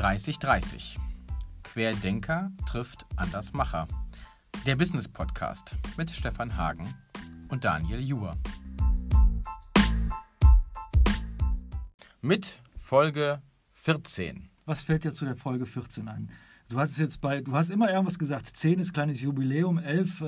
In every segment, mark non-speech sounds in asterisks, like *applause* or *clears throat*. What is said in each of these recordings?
3030. Querdenker trifft Andersmacher. Der Business Podcast mit Stefan Hagen und Daniel Juhr. Mit Folge 14. Was fällt dir zu der Folge 14 ein? Du hast jetzt bei, du hast immer irgendwas gesagt. 10 ist kleines Jubiläum, 11, äh,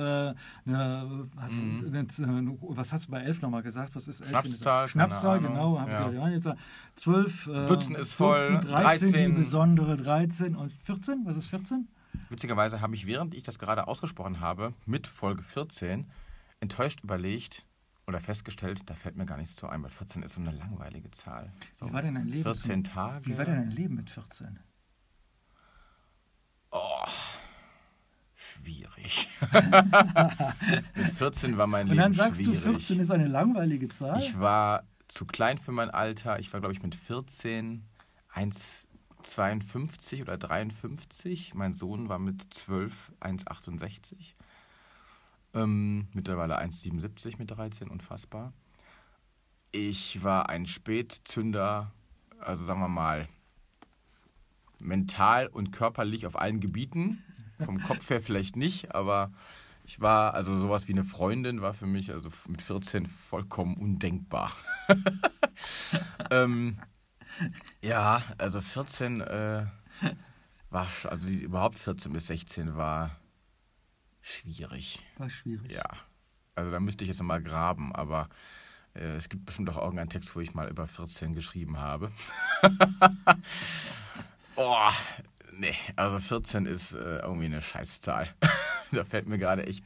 ne, hast, Mhm. ne, was hast du bei 11 nochmal gesagt? Was ist 11? Schnapszahl, Schnapszahl, genau. Hab ja. jetzt 12, äh, Dutzend ist voll, 14, 13, 13. die besondere 13 und 14? Was ist 14? Witzigerweise habe ich, während ich das gerade ausgesprochen habe, mit Folge 14 enttäuscht überlegt oder festgestellt, da fällt mir gar nichts zu ein, weil 14 ist so eine langweilige Zahl. So Wie war denn dein Leben? 14 zum- Tage. Wie war denn dein Leben mit 14? Schwierig. *laughs* mit 14 war mein Und Leben dann sagst schwierig. du, 14 ist eine langweilige Zahl? Ich war zu klein für mein Alter. Ich war, glaube ich, mit 14 1,52 oder 53. Mein Sohn war mit 12 1,68. Ähm, mittlerweile 1,77 mit 13, unfassbar. Ich war ein Spätzünder, also sagen wir mal, mental und körperlich auf allen Gebieten. Vom Kopf her vielleicht nicht, aber ich war, also sowas wie eine Freundin war für mich also mit 14 vollkommen undenkbar. *laughs* ähm, ja, also 14 äh, war, also überhaupt 14 bis 16 war schwierig. War schwierig. Ja, also da müsste ich jetzt nochmal graben, aber äh, es gibt bestimmt auch irgendeinen Text, wo ich mal über 14 geschrieben habe. *laughs* oh, nee, also 14 ist äh, irgendwie eine Scheißzahl. *laughs* da fällt mir gerade echt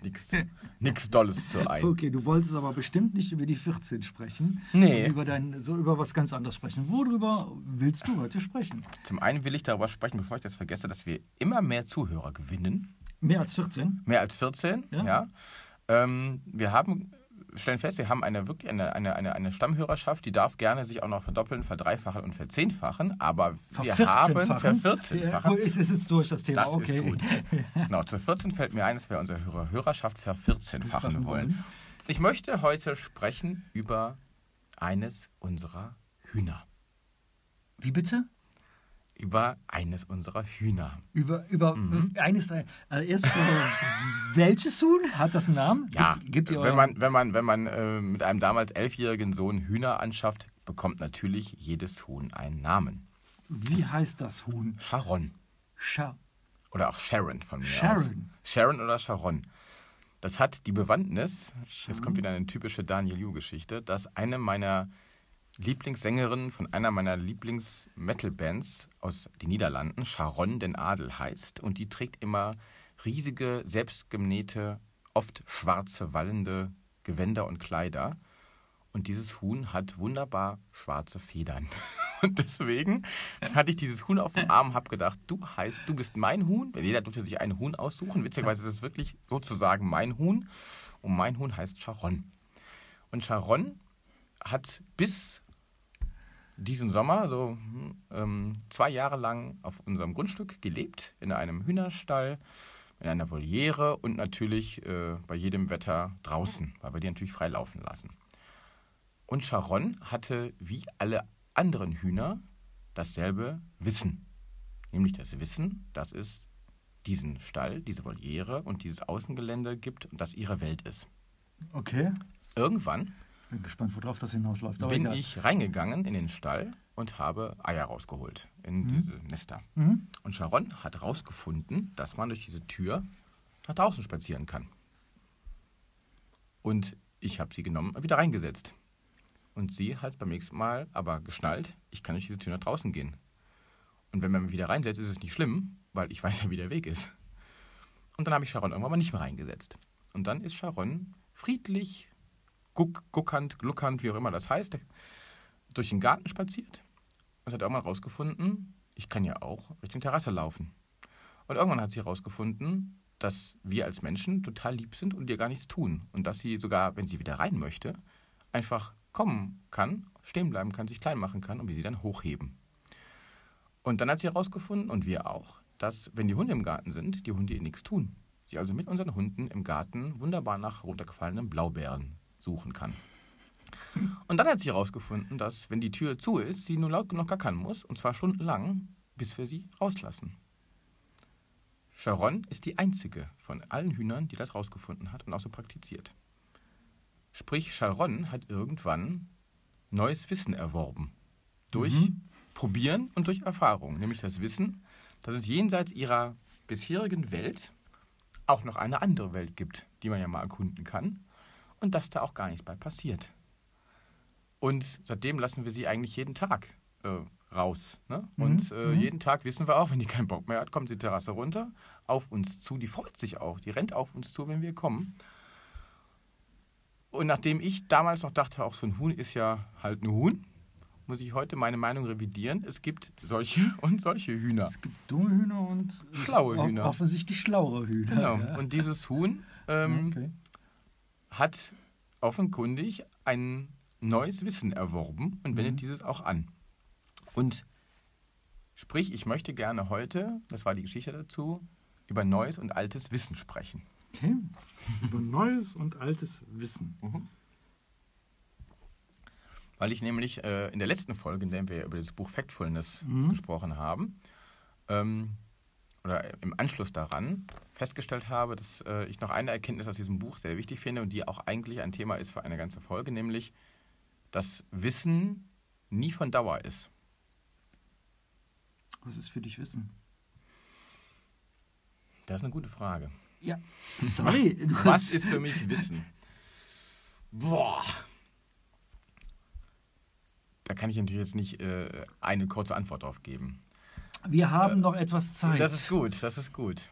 nichts Dolles zu ein. Okay, du wolltest aber bestimmt nicht über die 14 sprechen. Nee. Über dein, so über was ganz anderes sprechen. Worüber willst du heute sprechen? Zum einen will ich darüber sprechen, bevor ich das vergesse, dass wir immer mehr Zuhörer gewinnen. Mehr als 14? Mehr als 14, ja. Ja. Ähm, wir haben, stellen fest, wir haben eine wirklich eine, eine, eine, eine Stammhörerschaft, die darf gerne sich auch noch verdoppeln, verdreifachen und verzehnfachen, aber wir haben Vervierzehnfachen? Gut, ist es jetzt durch das Thema? Das okay. ist gut. Genau, zu 14 fällt mir ein, dass wir unsere Hörer Hörerschaft vervierzehnfachen wollen. Ich möchte heute sprechen über eines unserer Hühner. Wie bitte? Über eines unserer Hühner. Über, über Mhm. äh, eines der. Also erst, äh, welches Huhn? Hat das einen Namen? Ja, Gibt, gibt wenn man, wenn man, wenn man äh, mit einem damals elfjährigen Sohn Hühner anschafft, bekommt natürlich jedes Huhn einen Namen. Wie heißt das Huhn? Sharon. Scha Oder auch Sharon von mir aus. Sharon. Sharon oder Sharon. Das hat die Bewandtnis, jetzt kommt wieder eine typische Daniel Yu-Geschichte, dass eine meiner Lieblingssängerinnen von einer meiner Lieblings-Metal-Bands aus den Niederlanden, Sharon den Adel heißt. Und die trägt immer riesige, selbstgenähte, oft schwarze, wallende Gewänder und Kleider. Und dieses Huhn hat wunderbar schwarze Federn. *laughs* Und deswegen hatte ich dieses Huhn auf dem Arm, habe gedacht, du heißt, du bist mein Huhn. Jeder durfte sich ein Huhn aussuchen. Witzigerweise ist es wirklich sozusagen mein Huhn. Und mein Huhn heißt Sharon. Und Sharon hat bis diesen Sommer, so hm, ähm, zwei Jahre lang auf unserem Grundstück gelebt, in einem Hühnerstall, in einer Voliere und natürlich äh, bei jedem Wetter draußen, weil wir die natürlich frei laufen lassen. Und Sharon hatte wie alle anderen Hühner dasselbe Wissen. Nämlich das Wissen, dass es diesen Stall, diese Voliere und dieses Außengelände gibt und das ihre Welt ist. Okay. Irgendwann Bin gespannt, worauf das hinausläuft. Aber bin egal. ich reingegangen in den Stall und habe Eier rausgeholt in diese Nester. Mhm. Und Sharon hat herausgefunden, dass man durch diese Tür nach draußen spazieren kann. Und ich habe sie genommen und wieder reingesetzt. Und sie hat beim nächsten Mal aber geschnallt, ich kann durch diese Tür nach draußen gehen. Und wenn man mich wieder reinsetzt, ist es nicht schlimm, weil ich *laughs* weiß ja, wie der Weg ist. Und dann habe ich Sharon irgendwann mal nicht mehr reingesetzt. Und dann ist Sharon friedlich, guck, guckernd, gluckernd, wie auch immer das heißt, durch den Garten spaziert und hat irgendwann rausgefunden, ich kann ja auch Richtung Terrasse laufen. Und irgendwann hat sie herausgefunden, dass wir als Menschen total lieb sind und ihr gar nichts tun. Und dass sie sogar, wenn sie wieder rein möchte, einfach kommen kann, stehen bleiben kann, sich klein machen kann und wir sie dann hochheben. Und dann hat sie herausgefunden, und wir auch, dass, wenn die Hunde im Garten sind, die Hunde ihr nichts tun. Sie also mit unseren Hunden im Garten wunderbar nach runtergefallenen Blaubeeren suchen kann. Und dann hat sie herausgefunden, dass, wenn die Tür zu ist, sie nur laut genug gackern muss, und zwar stundenlang, bis wir sie rauslassen. Sharon ist die einzige von allen Hühnern, die das rausgefunden hat und auch so praktiziert. Sprich, Sharon hat irgendwann neues Wissen erworben. Durch mhm. Probieren und durch Erfahrung. Nämlich das Wissen, dass es jenseits ihrer bisherigen Welt auch noch eine andere Welt gibt, die man ja mal erkunden kann. Und dass da auch gar nichts bei passiert. Und seitdem lassen wir sie eigentlich jeden Tag äh, raus. Ne? Mhm. Und äh, mhm. jeden Tag wissen wir auch, wenn die keinen Bock mehr hat, kommt die Terrasse runter, auf uns zu. Die freut sich auch. Die rennt auf uns zu, wenn wir kommen. Und nachdem ich damals noch dachte, auch so ein Huhn ist ja halt ein Huhn, muss ich heute meine Meinung revidieren. Es gibt solche *laughs* und solche Hühner. Es gibt dumme Hühner und schlaue Hühner. Offensichtlich schlauere Hühner. Genau. Ja. Und dieses Huhn ähm, okay. Hat offenkundig ein neues Wissen erworben und wendet mhm. dieses auch an. Und sprich, ich möchte gerne heute, das war die Geschichte dazu, über neues und altes Wissen sprechen. Okay. über neues und altes Wissen. Mhm. Weil ich nämlich äh, in der letzten Folge, in der wir über das Buch Factfulness mhm. gesprochen haben, ähm, oder im Anschluss daran festgestellt habe, dass äh, ich noch eine Erkenntnis aus diesem Buch sehr wichtig finde und die auch eigentlich ein Thema ist für eine ganze Folge, nämlich, dass Wissen nie von Dauer ist. Was ist für dich Wissen? Das ist eine gute Frage. Ja, sorry. *laughs* Was ist für mich Wissen? Boah. Da kann ich natürlich jetzt nicht äh, eine kurze Antwort drauf geben. Wir haben äh, noch etwas Zeit. Das ist gut, das ist gut.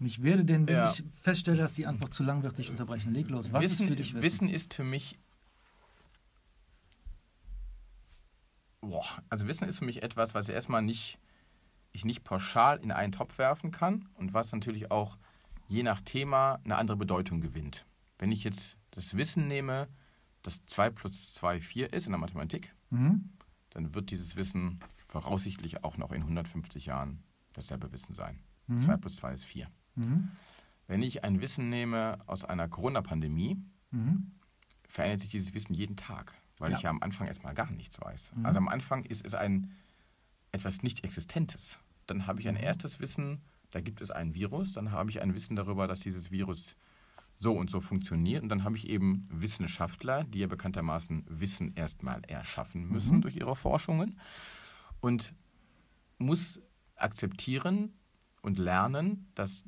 Und ich werde denn, wenn ja. ich feststelle, dass die Antwort zu lang wird, dich unterbrechen. Leg los. Was Wissen, ist für dich Wissen? Wissen ist für mich. Boah, also Wissen ist für mich etwas, was erstmal nicht, ich nicht pauschal in einen Topf werfen kann und was natürlich auch je nach Thema eine andere Bedeutung gewinnt. Wenn ich jetzt das Wissen nehme, dass 2 plus 2 4 ist in der Mathematik, mhm. dann wird dieses Wissen voraussichtlich auch noch in 150 Jahren dasselbe Wissen sein. Mhm. 2 plus 2 ist 4. Mhm. Wenn ich ein Wissen nehme aus einer Corona-Pandemie, mhm. verändert sich dieses Wissen jeden Tag, weil ja. ich ja am Anfang erstmal gar nichts weiß. Mhm. Also am Anfang ist es ein etwas Nicht-Existentes. Dann habe ich ein mhm. erstes Wissen, da gibt es ein Virus, dann habe ich ein Wissen darüber, dass dieses Virus so und so funktioniert. Und dann habe ich eben Wissenschaftler, die ja bekanntermaßen Wissen erstmal erschaffen müssen mhm. durch ihre Forschungen und muss akzeptieren und lernen, dass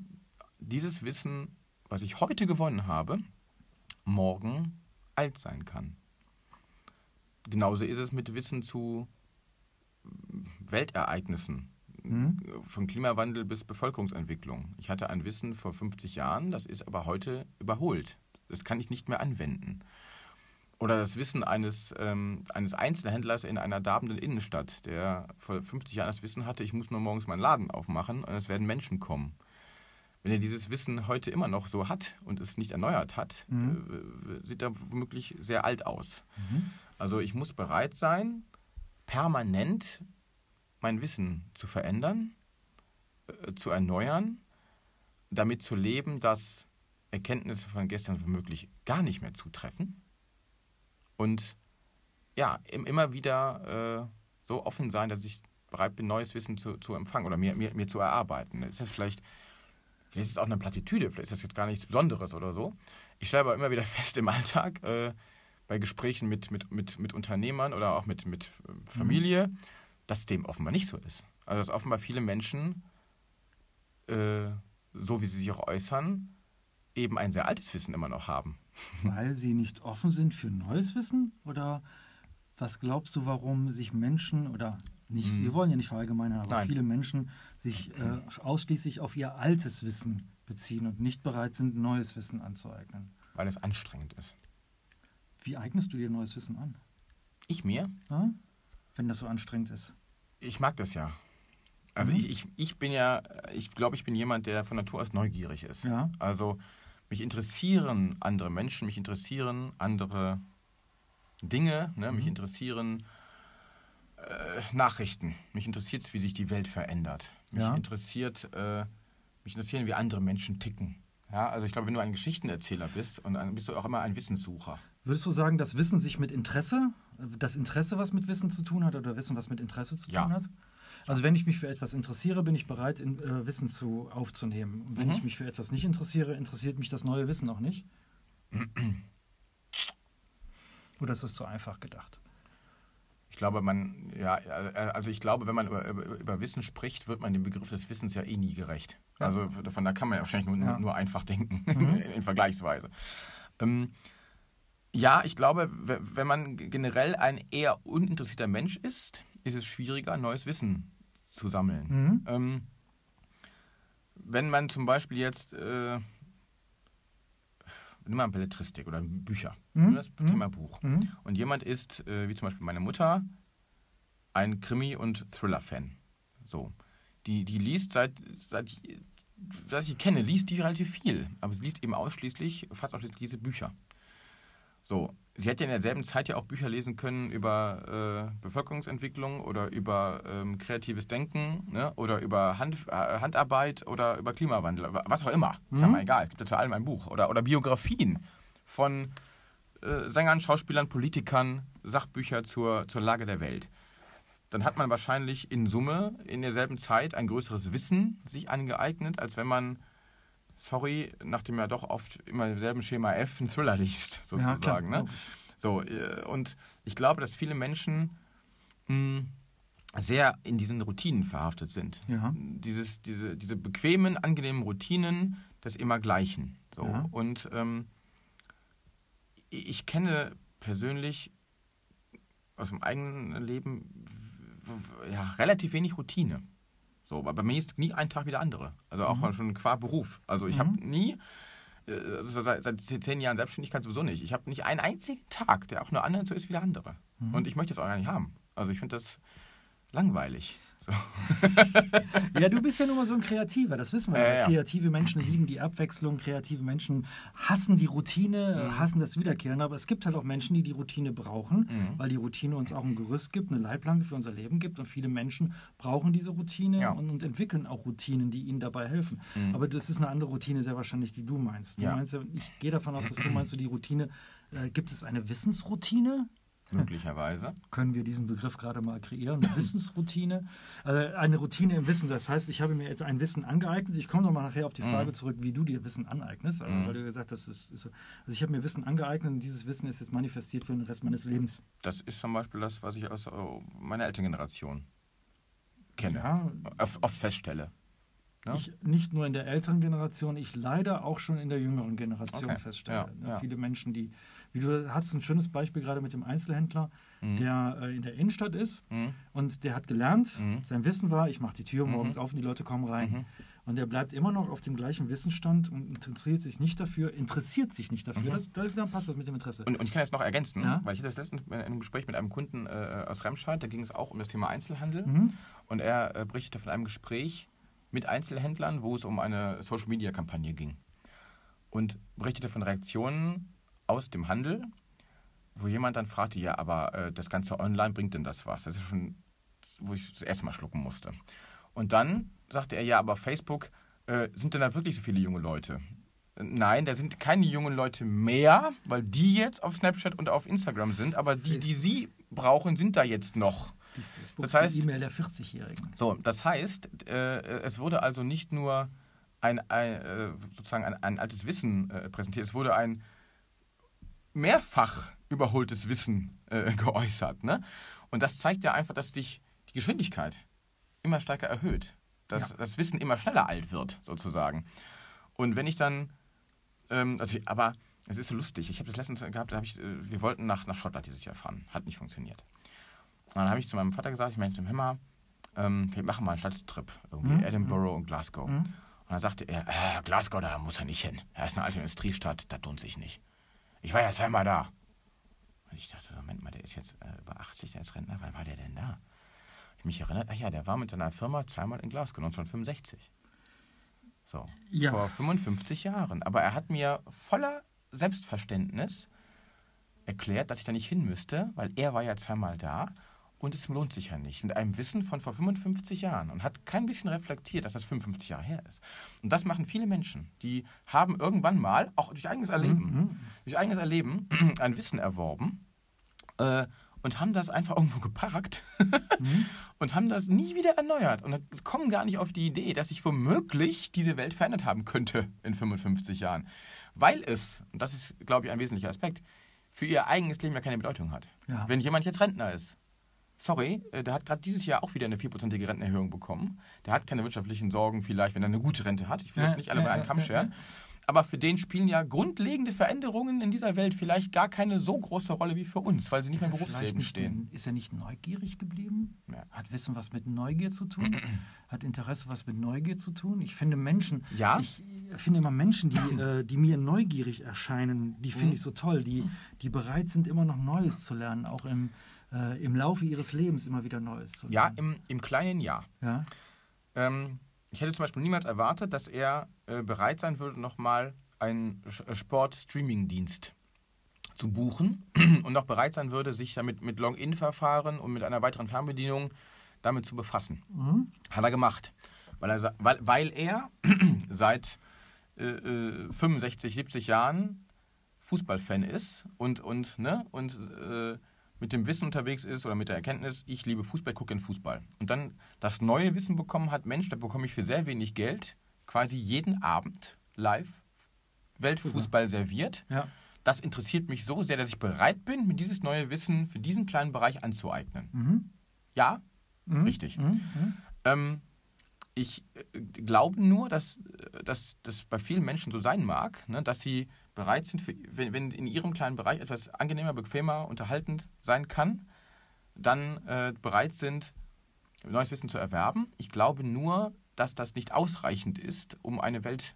dieses Wissen, was ich heute gewonnen habe, morgen alt sein kann. Genauso ist es mit Wissen zu Weltereignissen, mhm. von Klimawandel bis Bevölkerungsentwicklung. Ich hatte ein Wissen vor 50 Jahren, das ist aber heute überholt. Das kann ich nicht mehr anwenden. Oder das Wissen eines, ähm, eines Einzelhändlers in einer darbenden Innenstadt, der vor 50 Jahren das Wissen hatte, ich muss nur morgens meinen Laden aufmachen und es werden Menschen kommen. Wenn er dieses Wissen heute immer noch so hat und es nicht erneuert hat, mhm. äh, sieht er womöglich sehr alt aus. Mhm. Also ich muss bereit sein, permanent mein Wissen zu verändern, äh, zu erneuern, damit zu leben, dass Erkenntnisse von gestern womöglich gar nicht mehr zutreffen und ja, immer wieder äh, so offen sein, dass ich bereit bin, neues Wissen zu, zu empfangen oder mir, mir, mir zu erarbeiten. Ist das vielleicht, vielleicht ist es auch eine Plattitüde, vielleicht ist das jetzt gar nichts Besonderes oder so. Ich stelle aber immer wieder *laughs* fest im Alltag, äh, bei Gesprächen mit, mit, mit, mit Unternehmern oder auch mit, mit äh, Familie, mhm. dass dem offenbar nicht so ist. Also dass offenbar viele Menschen, äh, so wie sie sich auch äußern, eben ein sehr altes Wissen immer noch haben. Weil sie nicht offen sind für neues Wissen? Oder was glaubst du, warum sich Menschen oder nicht, hm. wir wollen ja nicht verallgemeinern, aber Nein. viele Menschen sich äh, ausschließlich auf ihr altes Wissen beziehen und nicht bereit sind, neues Wissen anzueignen? Weil es anstrengend ist. Wie eignest du dir neues Wissen an? Ich mir? Ja? Wenn das so anstrengend ist. Ich mag das ja. Also mhm. ich, ich, ich bin ja, ich glaube, ich bin jemand, der von Natur aus neugierig ist. Ja. Also mich interessieren andere Menschen, mich interessieren andere Dinge, ne? mich mhm. interessieren äh, Nachrichten. Mich interessiert es, wie sich die Welt verändert. Mich ja. interessiert, äh, mich interessieren, wie andere Menschen ticken. Ja, also ich glaube, wenn du ein Geschichtenerzähler bist, und dann bist du auch immer ein Wissenssucher. Würdest du sagen, dass Wissen sich mit Interesse, das Interesse was mit Wissen zu tun hat oder Wissen was mit Interesse zu tun ja. hat? Also wenn ich mich für etwas interessiere, bin ich bereit, in, äh, Wissen zu, aufzunehmen. Und wenn mhm. ich mich für etwas nicht interessiere, interessiert mich das neue Wissen auch nicht. *clears throat* Oder ist das zu einfach gedacht? Ich glaube, man, ja, also ich glaube, wenn man über, über, über, Wissen spricht, wird man dem Begriff des Wissens ja eh nie gerecht. Ja. Also von da kann man ja wahrscheinlich nur, ja. nur einfach denken, *laughs* mhm. in Vergleichsweise. Ähm, ja, ich glaube, wenn man generell ein eher uninteressierter Mensch ist, ist es schwieriger, neues Wissen zu sammeln. Mhm. Ähm, wenn man zum Beispiel jetzt, äh, nimm mal Belletristik oder Bücher, mhm. das Thema mhm. Buch, mhm. und jemand ist, äh, wie zum Beispiel meine Mutter, ein Krimi- und Thriller-Fan. So. Die, die liest seit, seit was ich kenne, liest die relativ viel, aber sie liest eben ausschließlich, fast ausschließlich diese Bücher. So, sie hätte in derselben Zeit ja auch Bücher lesen können über äh, Bevölkerungsentwicklung oder über ähm, kreatives Denken ne? oder über Hand, äh, Handarbeit oder über Klimawandel, was auch immer. Mhm. Ist ja mhm. mal egal, es gibt ja zu allem ein Buch. Oder, oder Biografien von äh, Sängern, Schauspielern, Politikern, Sachbücher zur, zur Lage der Welt. Dann hat man wahrscheinlich in Summe in derselben Zeit ein größeres Wissen sich angeeignet, als wenn man sorry, nachdem er doch oft immer im selben Schema F einen Thriller liest, sozusagen. Ja, ne? So, äh, und ich glaube, dass viele Menschen mh, hm, sehr in diesen Routinen verhaftet sind. Ja. Dieses, diese, diese bequemen, angenehmen Routinen des Immergleichen. So. Ja. Und ähm, ich kenne persönlich aus dem eigenen Leben ja, relativ wenig Routine. So, aber bei mir ist nie ein Tag wie der andere. Also auch mhm. schon qua Beruf. Also ich mhm. habe nie, äh, also seit, seit, zehn Jahren Selbstständigkeit sowieso nicht. Ich habe nicht einen einzigen Tag, der auch nur anders so ist wie der andere. Mhm. Und ich möchte das auch gar nicht haben. Also ich finde das langweilig. So. *laughs* ja, du bist ja nun mal so ein Kreativer, das wissen wir. Ja, ja. Kreative Menschen lieben die Abwechslung, kreative Menschen hassen die Routine, mhm. hassen das Wiederkehren, aber es gibt halt auch Menschen, die die Routine brauchen, mhm. weil die Routine uns auch ein Gerüst gibt, eine Leitplanke für unser Leben gibt und viele Menschen brauchen diese Routine ja. und, und, entwickeln auch Routinen, die ihnen dabei helfen. Mhm. Aber das ist eine andere Routine sehr wahrscheinlich, die du meinst. Du meinst ja, ich gehe davon aus, dass du meinst, so die Routine, äh, gibt es eine Wissensroutine? Möglicherweise. Können wir diesen Begriff gerade mal kreieren? Wissensroutine. Also eine Routine im Wissen. Das heißt, ich habe mir ein Wissen angeeignet. Ich komme nochmal nachher auf die Frage mhm. zurück, wie du dir Wissen aneignest. Also, mhm. Weil du gesagt hast, ist, ist, also ich habe mir Wissen angeeignet und dieses Wissen ist jetzt manifestiert für den Rest meines Lebens. Das ist zum Beispiel das, was ich aus oh, meiner Elterngeneration kenne. Ja, oft, feststelle. Ja? Ich, nicht nur in der älteren Generation, ich leider auch schon in der jüngeren Generation okay. feststelle. Ja, ne, ja. Viele Menschen, die wie du hast ein schönes Beispiel gerade mit dem Einzelhändler, mhm. der äh, in der Innenstadt ist mhm. und der hat gelernt, mhm. sein Wissen war, ich mache die Tür morgens mhm. auf und die Leute kommen rein. Mhm. Und er bleibt immer noch auf dem gleichen Wissensstand und interessiert sich nicht dafür, interessiert sich nicht dafür. Mhm. Das, dann passt das mit dem Interesse. Und, und, ich kann jetzt noch ergänzen, ja? weil ich hatte das letztens in einem Gespräch mit einem Kunden äh, aus Remscheid, da ging es auch um das Thema Einzelhandel. Und er äh, berichtete von einem Gespräch mit Einzelhändlern, wo es um eine Social-Media-Kampagne ging. Und berichtete von Reaktionen aus dem Handel, wo jemand dann fragte, ja, aber äh, das ganze Online bringt denn das was? Das ist schon, wo ich das erste Mal schlucken musste. Und dann sagte er, ja, aber Facebook, äh, sind denn da wirklich so viele junge Leute? Nein, da sind keine jungen Leute mehr, weil die jetzt auf Snapchat und auf Instagram sind, aber die, die sie brauchen, sind da jetzt noch. Die Facebook das heißt, E-Mail der 40-Jährigen. So, das heißt, äh, es wurde also nicht nur ein, ein äh, sozusagen ein, ein, altes Wissen äh, präsentiert, es wurde ein mehrfach überholtes Wissen äh, *laughs* geäußert. Ne? Und das zeigt ja einfach, dass dich die Geschwindigkeit immer stärker erhöht. Dass ja. das Wissen immer schneller alt wird, sozusagen. Und wenn ich dann, ähm, also ich, aber es ist so lustig. Ich habe das letztens gehabt, da ich, äh, wir wollten nach, nach Schottland dieses Jahr fahren. Hat nicht funktioniert. Und dann habe ich zu meinem Vater gesagt, ich meinte, hör mal, ähm, wir machen mal einen Stadttrip. Irgendwie mhm. Edinburgh und Glasgow. Mhm. Und dann sagte er, äh, Glasgow, da muss er nicht hin. Er ist eine alte Industriestadt, das lohnt sich nicht. Ich war ja zweimal da. Und ich dachte, Moment mal, der ist jetzt äh, über 80, der ist Rentner. Wann war der denn da? Ich mich erinnert, ach ja, der war mit seiner Firma zweimal in Glasgow, 1965. So, ja. vor 55 Jahren. Aber er hat mir voller Selbstverständnis erklärt, dass ich da nicht hin müsste, weil er war ja zweimal da und es lohnt sich ja nicht. Mit einem Wissen von vor 55 Jahren und hat kein bisschen reflektiert, dass das 55 Jahre her ist. Und das machen viele Menschen. Die haben irgendwann mal, auch durch eigenes Erleben, mhm. durch eigenes Erleben *clears throat* ein Wissen erworben äh, und haben das einfach irgendwo geparkt *laughs* mhm. und haben das nie wieder erneuert. Und kommen gar nicht auf die Idee, dass sich womöglich diese Welt verändert haben könnte in 55 Jahren. Weil es, und das ist, glaube ich, ein wesentlicher Aspekt, für ihr eigenes Leben ja keine Bedeutung hat. Ja. Wenn jemand jetzt Rentner ist, sorry, äh, der hat gerade dieses Jahr auch wieder eine vierprozentige Rentenerhöhung bekommen. Der hat keine wirtschaftlichen Sorgen vielleicht, wenn er eine gute Rente hat. Ich will ja, das nicht alle ja, bei einem Kamm scheren. Aber für den spielen ja grundlegende Veränderungen in dieser Welt vielleicht gar keine so große Rolle wie für uns, weil sie nicht mehr im Berufsleben nicht, stehen. Ist er nicht neugierig geblieben? Hat Wissen was mit Neugier zu tun? hat Interesse was mit Neugier zu tun? Ich finde Menschen, ja? ich finde immer Menschen, die, äh, die mir neugierig erscheinen, die finde mhm. ich so toll, die, die bereit sind, immer noch Neues zu lernen, auch im, äh, im Laufe ihres Lebens immer wieder Neues zu lernen. Ja, im, im kleinen Ja. ja? Ähm, ich hätte zum Beispiel niemals erwartet, dass er äh, bereit sein würde, nochmal einen äh, Sport-Streaming-Dienst zu buchen *clears throat* und auch bereit sein würde, sich damit mit Login-Verfahren und mit einer weiteren Fernbedienung damit zu befassen. Mhm. Hat er gemacht. Weil er, weil, weil er *clears throat* seit äh, 65, äh, 70 Jahren Fußballfan ist und, und, ne, und äh, mit dem Wissen unterwegs ist oder mit der Erkenntnis, ich liebe Fußball, gucke in Fußball. Und dann das neue Wissen bekommen hat, Mensch, da bekomme ich für sehr wenig Geld quasi jeden Abend live Weltfußball Super. serviert. Ja. Das interessiert mich so sehr, dass ich bereit bin, mir dieses neue Wissen für diesen kleinen Bereich anzueignen. Mhm. Ja, mhm. richtig. Mhm. mhm. Ähm, ich äh, glaube nur, dass, dass das bei vielen Menschen so sein mag, ne, dass sie bereit sind, für, wenn, wenn, in ihrem kleinen Bereich etwas angenehmer, bequemer, unterhaltend sein kann, dann äh, bereit sind, neues Wissen zu erwerben. Ich glaube nur, dass das nicht ausreichend ist, um eine Welt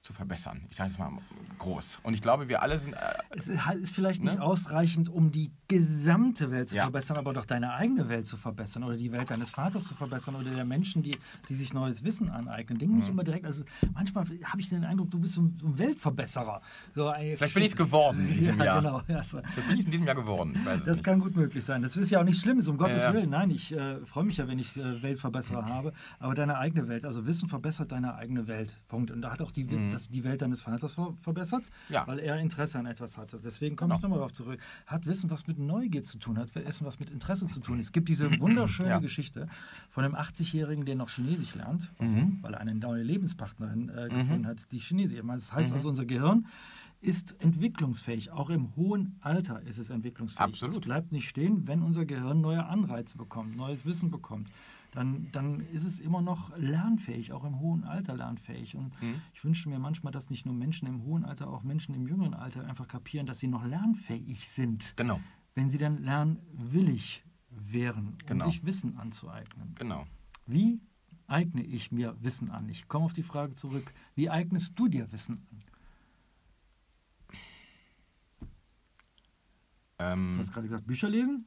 zu verbessern. Ich sage es mal groß. Und ich glaube, wir alle sind. Äh, es ist, halt, vielleicht ne? nicht ausreichend, um die gesamte Welt zu ja. verbessern, aber doch deine eigene Welt zu verbessern oder die Welt deines Vaters zu verbessern oder der Menschen, die, die sich neues Wissen aneignen. Denk mhm. nicht immer direkt. Also manchmal habe ich den Eindruck, du bist so ein, so ein Weltverbesserer. So, ey, vielleicht bin ich es geworden in diesem *laughs* ja, Jahr. Genau, ja, so. Vielleicht bin ich in diesem Jahr geworden. Das kann gut möglich sein. Das ist ja auch nichts Schlimmes, um Gottes Willen. Nein, ich äh, freue mich ja, wenn ich äh, Weltverbesserer mhm. habe. Aber deine eigene Welt, also Wissen verbessert deine eigene Welt. Punkt. Und da hat auch die, mhm. das, die Welt deines Vaters verbessert, ja. weil er Interesse an etwas hatte. Deswegen komme genau. ich nochmal darauf zurück. Hat Wissen was mit Neugier zu tun, hat Wissen was mit Interesse zu tun. Es gibt diese *clears throat* wunderschöne ja. Geschichte von einem 80-Jährigen, der noch Chinesisch lernt, mhm. weil er eine neue Lebenspartnerin äh, mhm. gefunden hat, die Chinesisch. Das heißt mhm. also, unser Gehirn ist entwicklungsfähig. Auch im hohen Alter ist es entwicklungsfähig. Absolut. Es bleibt nicht stehen, wenn unser Gehirn neue Anreize bekommt, neues Wissen bekommt dann, dann ist es immer noch lernfähig, auch im hohen Alter lernfähig. Und mhm. ich wünsche mir manchmal, dass nicht nur Menschen im hohen Alter, auch Menschen im jüngeren Alter einfach kapieren, dass sie noch lernfähig sind. Genau. Wenn sie dann lernwillig wären, um genau. sich Wissen anzueignen. Genau. Wie eigne ich mir Wissen an? Ich komme auf die Frage zurück, wie eignest du dir Wissen an? Ähm, du hast gerade gesagt, Bücher lesen?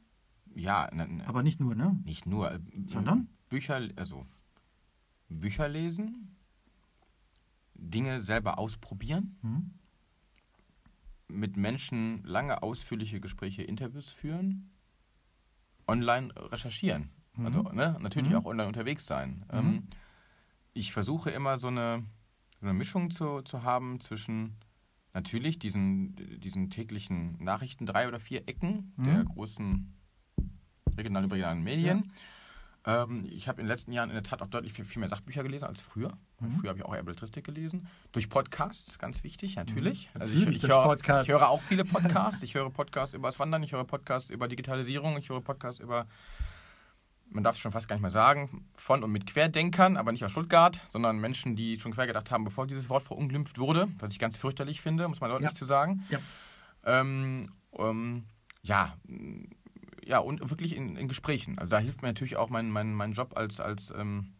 Ja, ne, ne, aber nicht nur, ne? Nicht nur. Äh, Sondern? Bücher, also Bücher lesen, Dinge selber ausprobieren, mhm. Mit Menschen lange ausführliche Gespräche, Interviews führen, online recherchieren. Mhm. Also ne, natürlich mhm. auch online unterwegs sein. Mhm. Ähm, ich versuche immer so eine, so eine Mischung zu, zu haben zwischen natürlich diesen, diesen täglichen Nachrichten, drei oder vier Ecken der mhm. großen regionalen regionalen Medien. Ja. Ähm, ich habe in den letzten Jahren in der Tat auch deutlich viel, viel mehr Sachbücher gelesen als früher. Mhm. Früher habe ich auch eher Belletristik gelesen. Durch Podcasts, ganz wichtig, natürlich. Mhm. Also natürlich ich, ich, höre, ich, höre, auch viele *laughs* Podcasts. ich höre Podcasts über das Wandern, ich höre Podcasts über Digitalisierung, ich höre Podcasts über, man darf es schon fast gar nicht mehr sagen, von und mit Querdenkern, aber nicht aus Stuttgart, sondern Menschen, die schon quer gedacht haben, bevor dieses Wort verunglimpft wurde, was ich ganz fürchterlich finde, muss man deutlich ja. zu sagen. Ja. Ähm, ähm, ja, ja, und wirklich in, in, Gesprächen. Also da hilft mir natürlich auch mein, mein, mein Job als, als, ähm,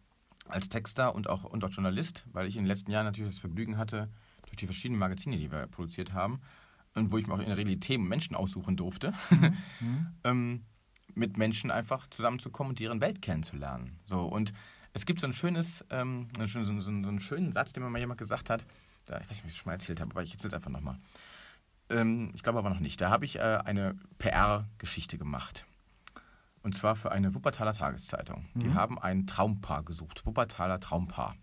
als Texter und auch, und auch Journalist, weil ich in den letzten Jahren natürlich das Vergnügen hatte, durch die verschiedenen Magazine, die wir produziert haben, und wo ich mir auch in der Regel Themen Menschen aussuchen durfte, mhm. *laughs* ähm, mit Menschen einfach zusammenzukommen und deren Welt kennenzulernen. So, und es gibt so ein schönes, ähm, so, so, so, einen schönen Satz, den mir mal jemand gesagt hat, da, ich weiß nicht, ob ich es schon mal erzählt habe, aber ich erzähle es einfach nochmal. Ähm, ich glaube aber noch nicht. Da habe ich äh, eine PR-Geschichte gemacht. Und zwar für eine Wuppertaler Tageszeitung. Mhm. Die haben ein Traumpaar gesucht, Wuppertaler Traumpaar.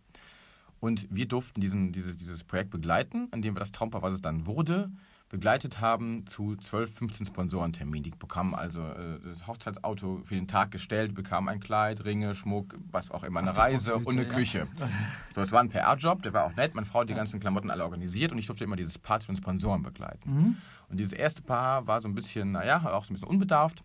Und wir durften diesen, diese, dieses Projekt begleiten, indem wir das Traumpaar, was es dann wurde, begleitet haben zu 12, 15 Sponsorenterminen. Die bekamen also äh, das Hochzeitsauto für den Tag gestellt, bekamen ein Kleid, Ringe, Schmuck, was auch immer, eine Ach, Reise und eine ja. Küche. So, *laughs* das war ein PR-Job, der war auch nett. Meine Frau hat die ganzen Klamotten alle organisiert und ich durfte immer dieses Paar von Sponsoren begleiten. Mhm. Und dieses erste Paar war so ein bisschen, naja, auch so ein bisschen unbedarft.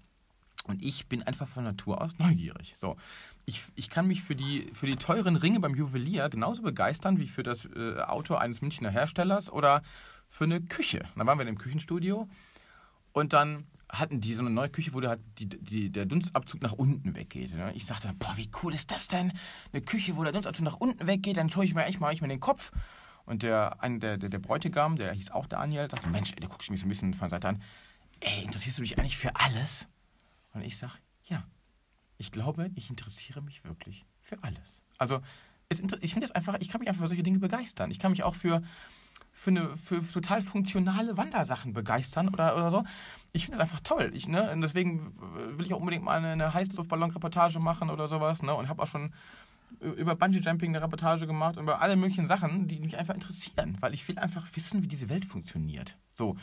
Und ich bin einfach von Natur aus neugierig. So, ich, ich kann mich für die, für die teuren Ringe beim Juwelier genauso begeistern wie für das äh, Auto eines Münchner Herstellers oder für eine Küche. Und dann waren wir dem Küchenstudio und dann hatten die so eine neue Küche, wo der, die, die, der Dunstabzug nach unten weggeht. Ne? Ich sagte, boah, wie cool ist das denn? Eine Küche, wo der Dunstabzug nach unten weggeht, dann schaue ich mir echt mal, ich mir den Kopf. Und der, ein, der, der, der Bräutigam, der hieß auch Daniel, sagte, Mensch, ey, der guckt mich so ein bisschen von der Seite an. Ey, interessierst du dich eigentlich für alles? Und ich sage, ja. Ich glaube, ich interessiere mich wirklich für alles. Also, es, ich finde es einfach, ich kann mich einfach für solche Dinge begeistern. Ich kann mich auch für, für, eine, für total funktionale Wandersachen begeistern oder, oder so. Ich finde es einfach toll. Ich, ne, und deswegen will ich auch unbedingt mal eine, eine Heißluftballon-Reportage machen oder sowas. Ne, und habe auch schon über Bungee-Jumping eine Reportage gemacht und über alle möglichen Sachen, die mich einfach interessieren, weil ich will einfach wissen, wie diese Welt funktioniert. So,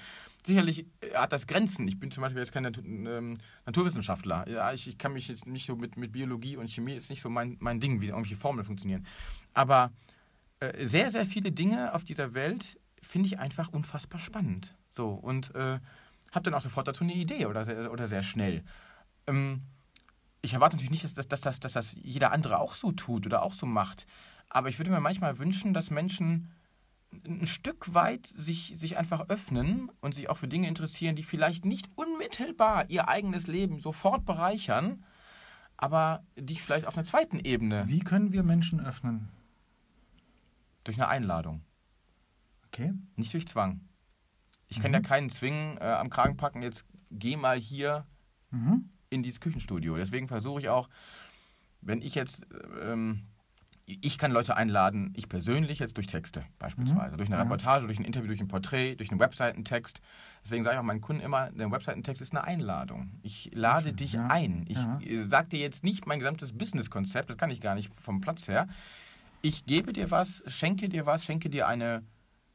sicherlich äh, hat das Grenzen. Ich bin zum Beispiel jetzt kein ähm, Naturwissenschaftler. Ja, ich, ich, kann mich jetzt nicht so mit, mit Biologie und Chemie ist nicht so mein, mein Ding, wie irgendwelche Formeln funktionieren. Aber äh, sehr, sehr viele Dinge auf dieser Welt finde ich einfach unfassbar spannend. So, und äh, habe dann auch sofort dazu eine Idee oder sehr, oder sehr schnell. Ähm, ich erwarte natürlich nicht, dass, dass, dass, dass, das jeder andere auch so tut oder auch so macht. Aber ich würde mir manchmal wünschen, dass Menschen ein Stück weit sich, sich einfach öffnen und sich auch für Dinge interessieren, die vielleicht nicht unmittelbar ihr eigenes Leben sofort bereichern, aber die vielleicht auf einer zweiten Ebene. Wie können wir Menschen öffnen? Durch eine Einladung. Okay. Nicht durch Zwang. Ich mhm. kann ja keinen zwingen, äh, am Kragen packen, jetzt geh mal hier mhm. in dieses Küchenstudio. Deswegen versuche ich auch, wenn ich jetzt ähm, ich kann Leute einladen, ich persönlich jetzt durch Texte beispielsweise, mhm. durch eine ja. Reportage, durch ein Interview, durch ein Porträt, durch einen Webseitentext. Deswegen sage ich auch meinen Kunden immer, der Webseitentext ist eine Einladung. Ich lade schön. dich ja. ein. Ich ja. sage dir jetzt nicht mein gesamtes Businesskonzept, das kann ich gar nicht vom Platz her. Ich gebe dir was, schenke dir was, schenke dir eine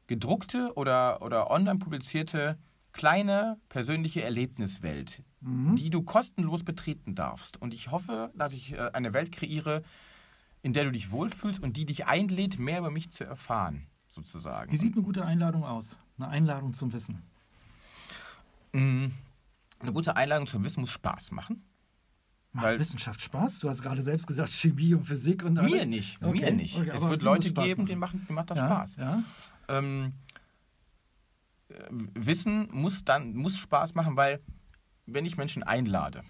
gedruckte oder, oder online publizierte kleine persönliche Erlebniswelt, mhm. die du kostenlos betreten darfst. Und ich hoffe, dass ich äh, eine Welt kreiere, in der du dich wohlfühlst und die dich einlädt, mehr über mich zu erfahren, sozusagen. Wie sieht eine gute Einladung aus? Eine Einladung zum Wissen? Mm, eine gute Einladung zum Wissen muss Spaß machen. Weil Wissenschaft Spaß? Du hast gerade selbst gesagt Chemie und Physik und alles. Mir nicht, okay. mir nicht. Okay, es wird Leute geben, denen macht, denen macht das ja, Spaß. Ja. Ähm, Wissen muss dann muss Spaß machen, weil wenn ich Menschen einlade,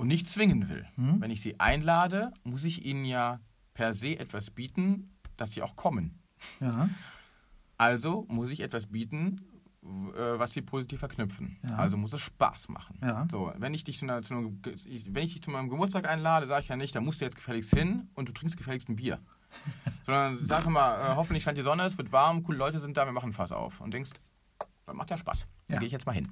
und nicht zwingen will. Mhm. Wenn ich sie einlade, muss ich ihnen ja per se etwas bieten, dass sie auch kommen. Ja. Also muss ich etwas bieten, was sie positiv verknüpfen. Ja. Also muss es Spaß machen. Ja. So, wenn ich dich zu, einer, zu einer, wenn ich dich zu meinem Geburtstag einlade, sage ich ja nicht, da musst du jetzt gefälligst hin und du trinkst gefälligst ein Bier. *laughs* Sondern sag mal, äh, hoffentlich scheint die Sonne, es wird warm, coole Leute sind da, wir machen Fass auf. Und denkst, das macht ja Spaß. Da ja. gehe ich jetzt mal hin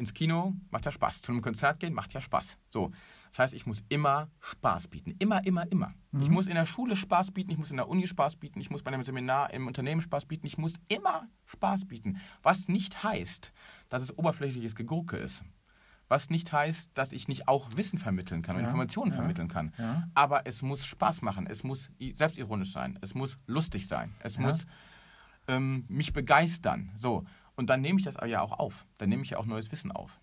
ins Kino macht ja Spaß. Zu einem Konzert gehen macht ja Spaß. So. Das heißt, ich muss immer Spaß bieten. Immer, immer, immer. Mhm. Ich muss in der Schule Spaß bieten, ich muss in der Uni Spaß bieten, ich muss bei einem Seminar im Unternehmen Spaß bieten, ich muss immer Spaß bieten. Was nicht heißt, dass es oberflächliches Gegurke ist. Was nicht heißt, dass ich nicht auch Wissen vermitteln kann ja, Informationen ja, vermitteln kann. Ja. Aber es muss Spaß machen, es muss selbstironisch sein, es muss lustig sein, es muss ähm, mich begeistern. So. Und dann nehme ich das ja auch auf. Dann nehme ich ja auch neues Wissen auf.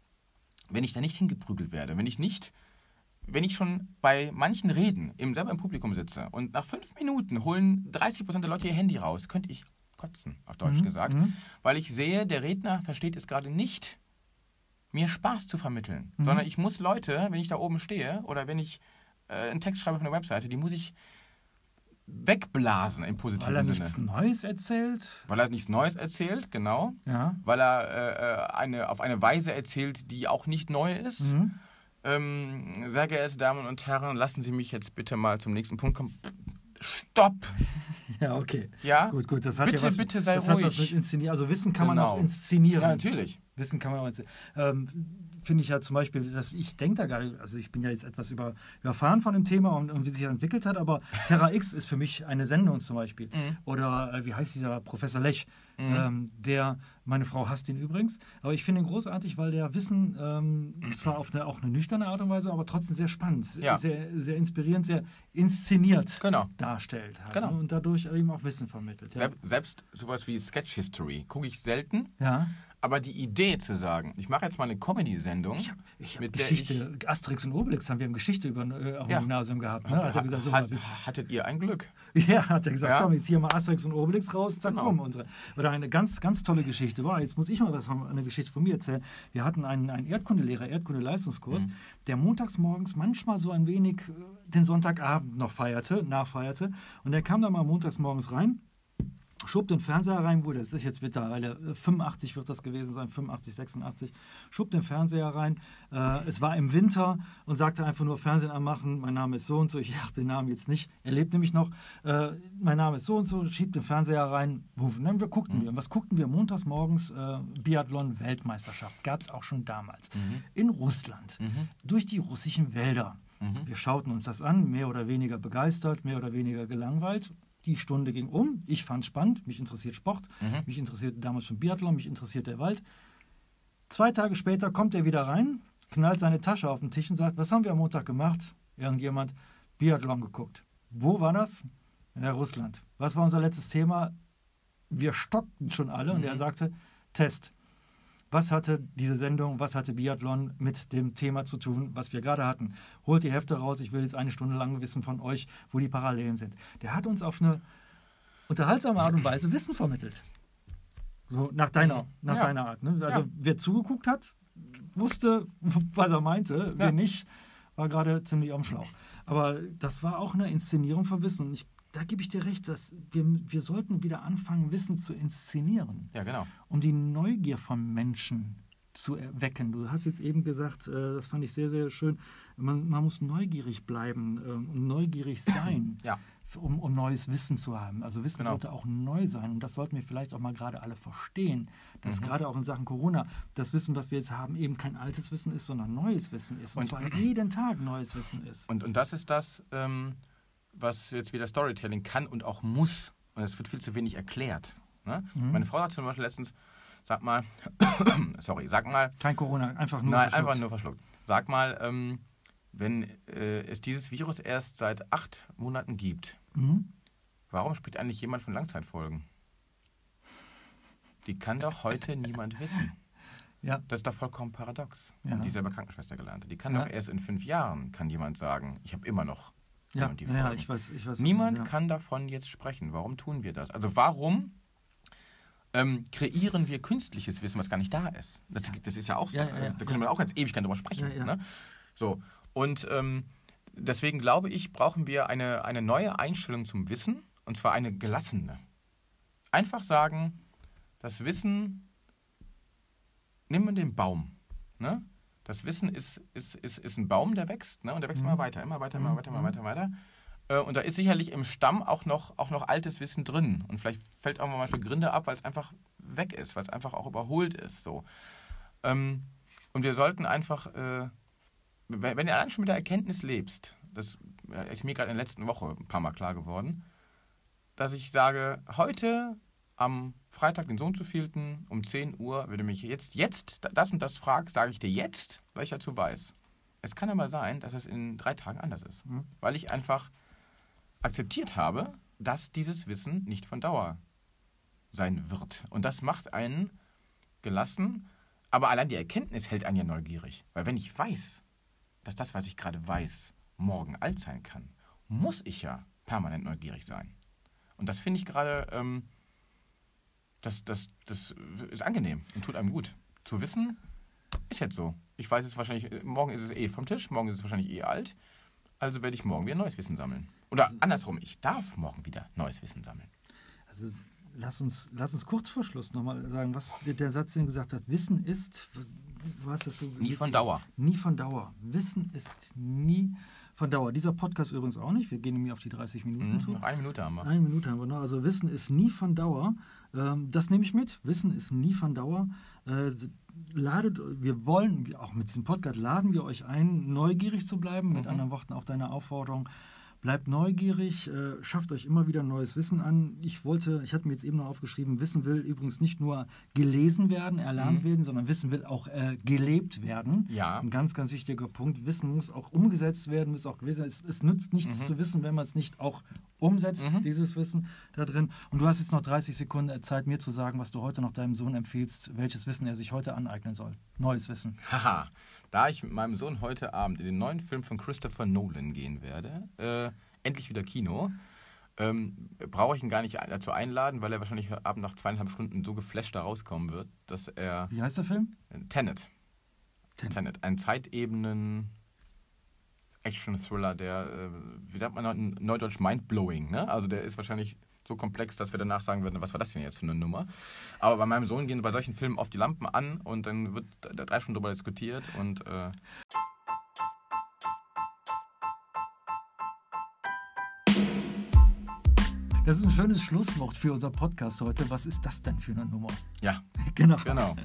Wenn ich da nicht hingeprügelt werde, wenn ich nicht, wenn ich schon bei manchen Reden im, selber im Publikum sitze und nach fünf Minuten holen 30 Prozent der Leute ihr Handy raus, könnte ich kotzen, auf Deutsch mhm. gesagt, mhm. weil ich sehe, der Redner versteht es gerade nicht, mir Spaß zu vermitteln, mhm. sondern ich muss Leute, wenn ich da oben stehe oder wenn ich äh, einen Text schreibe auf einer Webseite, die muss ich wegblasen im positiven Sinne. Weil er Sinne. nichts Neues erzählt? Weil er nichts Neues erzählt, genau. Ja. Weil er äh, äh, eine, auf eine Weise erzählt, die auch nicht neu ist. Mhm. Ähm, sehr geehrte Damen und Herren, lassen Sie mich jetzt bitte mal zum nächsten Punkt kommen. Stopp! *laughs* Ja, okay. Ja? Gut, gut. Das hat bitte, ja was, bitte sei das ruhig. Hat was mit inszenieren. Also Wissen kann genau. man auch inszenieren. Ja, natürlich. Wissen kann man auch ähm, Finde ich ja zum Beispiel, dass ich denke da gerade, also ich bin ja jetzt etwas über, überfahren von dem Thema und, und wie sich das entwickelt hat, aber Terra X ist für mich eine Sendung zum Beispiel. Mhm. Oder äh, wie heißt dieser Professor Lech, mhm. ähm, der, meine Frau hasst ihn übrigens, aber ich finde ihn großartig, weil der Wissen ähm, zwar auf eine, auch eine nüchterne Art und Weise, aber trotzdem sehr spannend, ja. sehr, sehr inspirierend, sehr inszeniert genau. darstellt. Halt, genau. Ne? Und dadurch eben auch Wissen vermittelt. Ja. Selbst, selbst sowas wie Sketch History gucke ich selten. Ja. Aber die Idee zu sagen, ich mache jetzt mal eine Comedy-Sendung. Ich, ich hab Geschichte, ich, Asterix und Obelix haben wir im Geschichte über, äh, auf dem ja. Gymnasium gehabt. Ne? Hat er gesagt, so hat, hattet ihr ein Glück? *laughs* Ja, hat er gesagt, ja. komm, jetzt hier mal Asterix und Obelix raus, zack, genau. Unsere. Oder eine ganz, ganz tolle Geschichte war, jetzt muss ich mal was von, eine Geschichte von mir erzählen. Wir hatten einen, einen Erdkundelehrer, Erdkunde-Leistungskurs, mhm. der montags morgens manchmal so ein wenig äh, den Sonntagabend noch feierte, nachfeierte. Und der kam dann mal montags morgens rein schob den Fernseher rein, wo das ist jetzt mittlerweile 85 äh, wird das gewesen sein, 85, 86, schob den Fernseher rein. Äh, es war im Winter und sagte einfach nur Fernsehen anmachen, mein Name ist so und so, ich dachte den Namen jetzt nicht, er lebt nämlich noch, äh, mein Name ist so und so, schiebt den Fernseher rein, wuff, dann wir guckten mhm. wir. Und was guckten wir montags morgens? Äh, Biathlon-Weltmeisterschaft, gab es auch schon damals, mhm. in Russland, mhm. durch die russischen Wälder. Mhm. Wir schauten uns das an, mehr oder weniger begeistert, mehr oder weniger gelangweilt die Stunde ging um. Ich fand es spannend. Mich interessiert Sport. Mhm. Mich interessiert damals schon Biathlon. Mich interessiert der Wald. Zwei Tage später kommt er wieder rein, knallt seine Tasche auf den Tisch und sagt: Was haben wir am Montag gemacht? Irgendjemand Biathlon geguckt. Wo war das? Ja, Russland. Was war unser letztes Thema? Wir stockten schon alle mhm. und er mhm. sagte: Test. Was hatte diese Sendung, was hatte Biathlon mit dem Thema zu tun, was wir gerade hatten? Holt die Hefte raus, ich will jetzt eine Stunde lang wissen von euch, wo die Parallelen sind. Der hat uns auf eine unterhaltsame Art und Weise Wissen vermittelt. So nach deiner, mhm. nach ja. deiner Art. Ne? Also ja. wer zugeguckt hat, wusste, *laughs* was er meinte. Ja. Wer nicht, war gerade ziemlich am Schlauch. Aber das war auch eine Inszenierung von Wissen. Ich da gebe ich dir recht, dass wir, wir sollten wieder anfangen, Wissen zu inszenieren. Ja, genau. Um die Neugier von Menschen zu erwecken. Du hast jetzt eben gesagt, äh, das fand ich sehr, sehr schön, man, man muss neugierig bleiben äh, und neugierig sein. *clears throat* ja. Um, um, neues Wissen zu haben. Also Wissen genau. sollte auch neu sein. Und das sollten wir vielleicht auch mal gerade alle verstehen, dass mhm. gerade auch in Sachen Corona das Wissen, was wir jetzt haben, eben kein altes Wissen ist, sondern neues Wissen ist. Und, und zwar jeden Tag neues Wissen ist. Und, und das ist das, ähm, was jetzt wieder Storytelling kann und auch muss. Und es wird viel zu wenig erklärt. Ne? Mhm. Meine Frau hat zum Beispiel letztens, sag mal, *coughs* sorry, sag mal. Kein Corona, einfach nur Nein, verschluckt. einfach nur verschluckt. Sag mal, ähm, wenn äh, es dieses Virus erst seit acht Monaten gibt, mhm. warum spricht eigentlich jemand von Langzeitfolgen? Die kann doch heute niemand wissen. Ja. Das ist doch vollkommen paradox. Ja. Die selber Krankenschwester gelernt hat. Die kann ja. doch erst in fünf Jahren, kann jemand sagen, ich habe immer noch ja, ja, ich weiß, ich weiß. Niemand ja. kann davon jetzt sprechen. Warum tun wir das? Also warum ähm, kreieren wir künstliches Wissen, was gar nicht da ist? Das, das ist ja auch so. Ja, da könnte man auch jetzt ewig drüber sprechen. Ne? So. Und ähm, deswegen glaube ich, brauchen wir eine, eine neue Einstellung zum Wissen, und zwar eine gelassene. Einfach sagen, das Wissen, nimm den Baum. Ne? Das Wissen ist, ist, ist, ist ein Baum, der wächst, ne? Und der wächst mhm. immer weiter, immer weiter, immer weiter, immer weiter, weiter. Äh, und da ist sicherlich im Stamm auch noch, auch noch altes Wissen drin. Und vielleicht fällt auch mal Gründe ab, weil es einfach weg ist, weil es einfach auch überholt ist. So. Ähm, und wir sollten einfach, äh, wenn, wenn du allein schon mit der Erkenntnis lebst, das ist mir gerade in der letzten Woche ein paar Mal klar geworden, dass ich sage, heute am Freitag, den Sohn zu vielten, um 10 Uhr, wenn du mich jetzt, jetzt das und das fragst, sage ich dir jetzt, weil ich dazu weiß. Es kann aber sein, dass es in drei Tagen anders ist. Mhm. Weil ich einfach akzeptiert habe, dass dieses Wissen nicht von Dauer sein wird. Und das macht einen gelassen, aber allein die Erkenntnis hält einen ja neugierig. Weil wenn ich weiß, dass das, was ich gerade weiß, morgen alt sein kann, muss ich ja permanent neugierig sein. Und das finde ich gerade ähm, das, das, das ist angenehm und tut einem gut. Zu wissen, ist jetzt so. Ich weiß es wahrscheinlich, morgen ist es eh vom Tisch, morgen ist es wahrscheinlich eh alt. Also werde ich morgen wieder neues Wissen sammeln. Oder andersrum, ich darf morgen wieder neues Wissen sammeln. Also lass uns, lass uns kurz vor Schluss nochmal sagen, was der Satz, den gesagt hat. Wissen ist, was ist so? Nie von Dauer. Nie von Dauer. Wissen ist nie von Dauer. Dieser Podcast übrigens auch nicht. Wir gehen nämlich auf die 30 Minuten mhm, zu. Noch eine Minute haben wir. Eine Minute haben wir noch. Also Wissen ist nie von Dauer. Ähm, das nehme ich mit. Wissen ist nie von Dauer. Äh, ladet, wir wollen, auch mit diesem Podcast laden wir euch ein, neugierig zu bleiben. Mit mhm. anderen Worten auch deine Aufforderung, Bleibt neugierig, äh, schafft euch immer wieder neues Wissen an. Ich wollte, ich hatte mir jetzt eben noch aufgeschrieben, Wissen will übrigens nicht nur gelesen werden, erlernt mhm. werden, sondern Wissen will auch äh, gelebt werden. Ja. Ein ganz, ganz wichtiger Punkt. Wissen muss auch umgesetzt werden, muss auch gewesen es, es nützt nichts mhm. zu wissen, wenn man es nicht auch umsetzt, mhm. dieses Wissen da drin. Und du hast jetzt noch 30 Sekunden Zeit, mir zu sagen, was du heute noch deinem Sohn empfiehlst, welches Wissen er sich heute aneignen soll. Neues Wissen. Haha. Da ich mit meinem Sohn heute Abend in den neuen Film von Christopher Nolan gehen werde, äh, endlich wieder Kino, ähm, brauche ich ihn gar nicht dazu einladen, weil er wahrscheinlich heute Abend nach zweieinhalb Stunden so geflasht da rauskommen wird, dass er. Wie heißt der Film? Tenet. Tenet. Tenet. Ein Zeitebenen. Action-Thriller, der, äh, wie sagt man, neudeutsch mindblowing, ne? Also der ist wahrscheinlich so komplex, dass wir danach sagen würden, was war das denn jetzt für eine Nummer? Aber bei meinem Sohn gehen bei solchen Filmen oft die Lampen an und dann wird da drei Stunden darüber diskutiert und äh Das ist ein schönes Schlusswort für unser Podcast heute. Was ist das denn für eine Nummer? Ja, *laughs* genau. genau.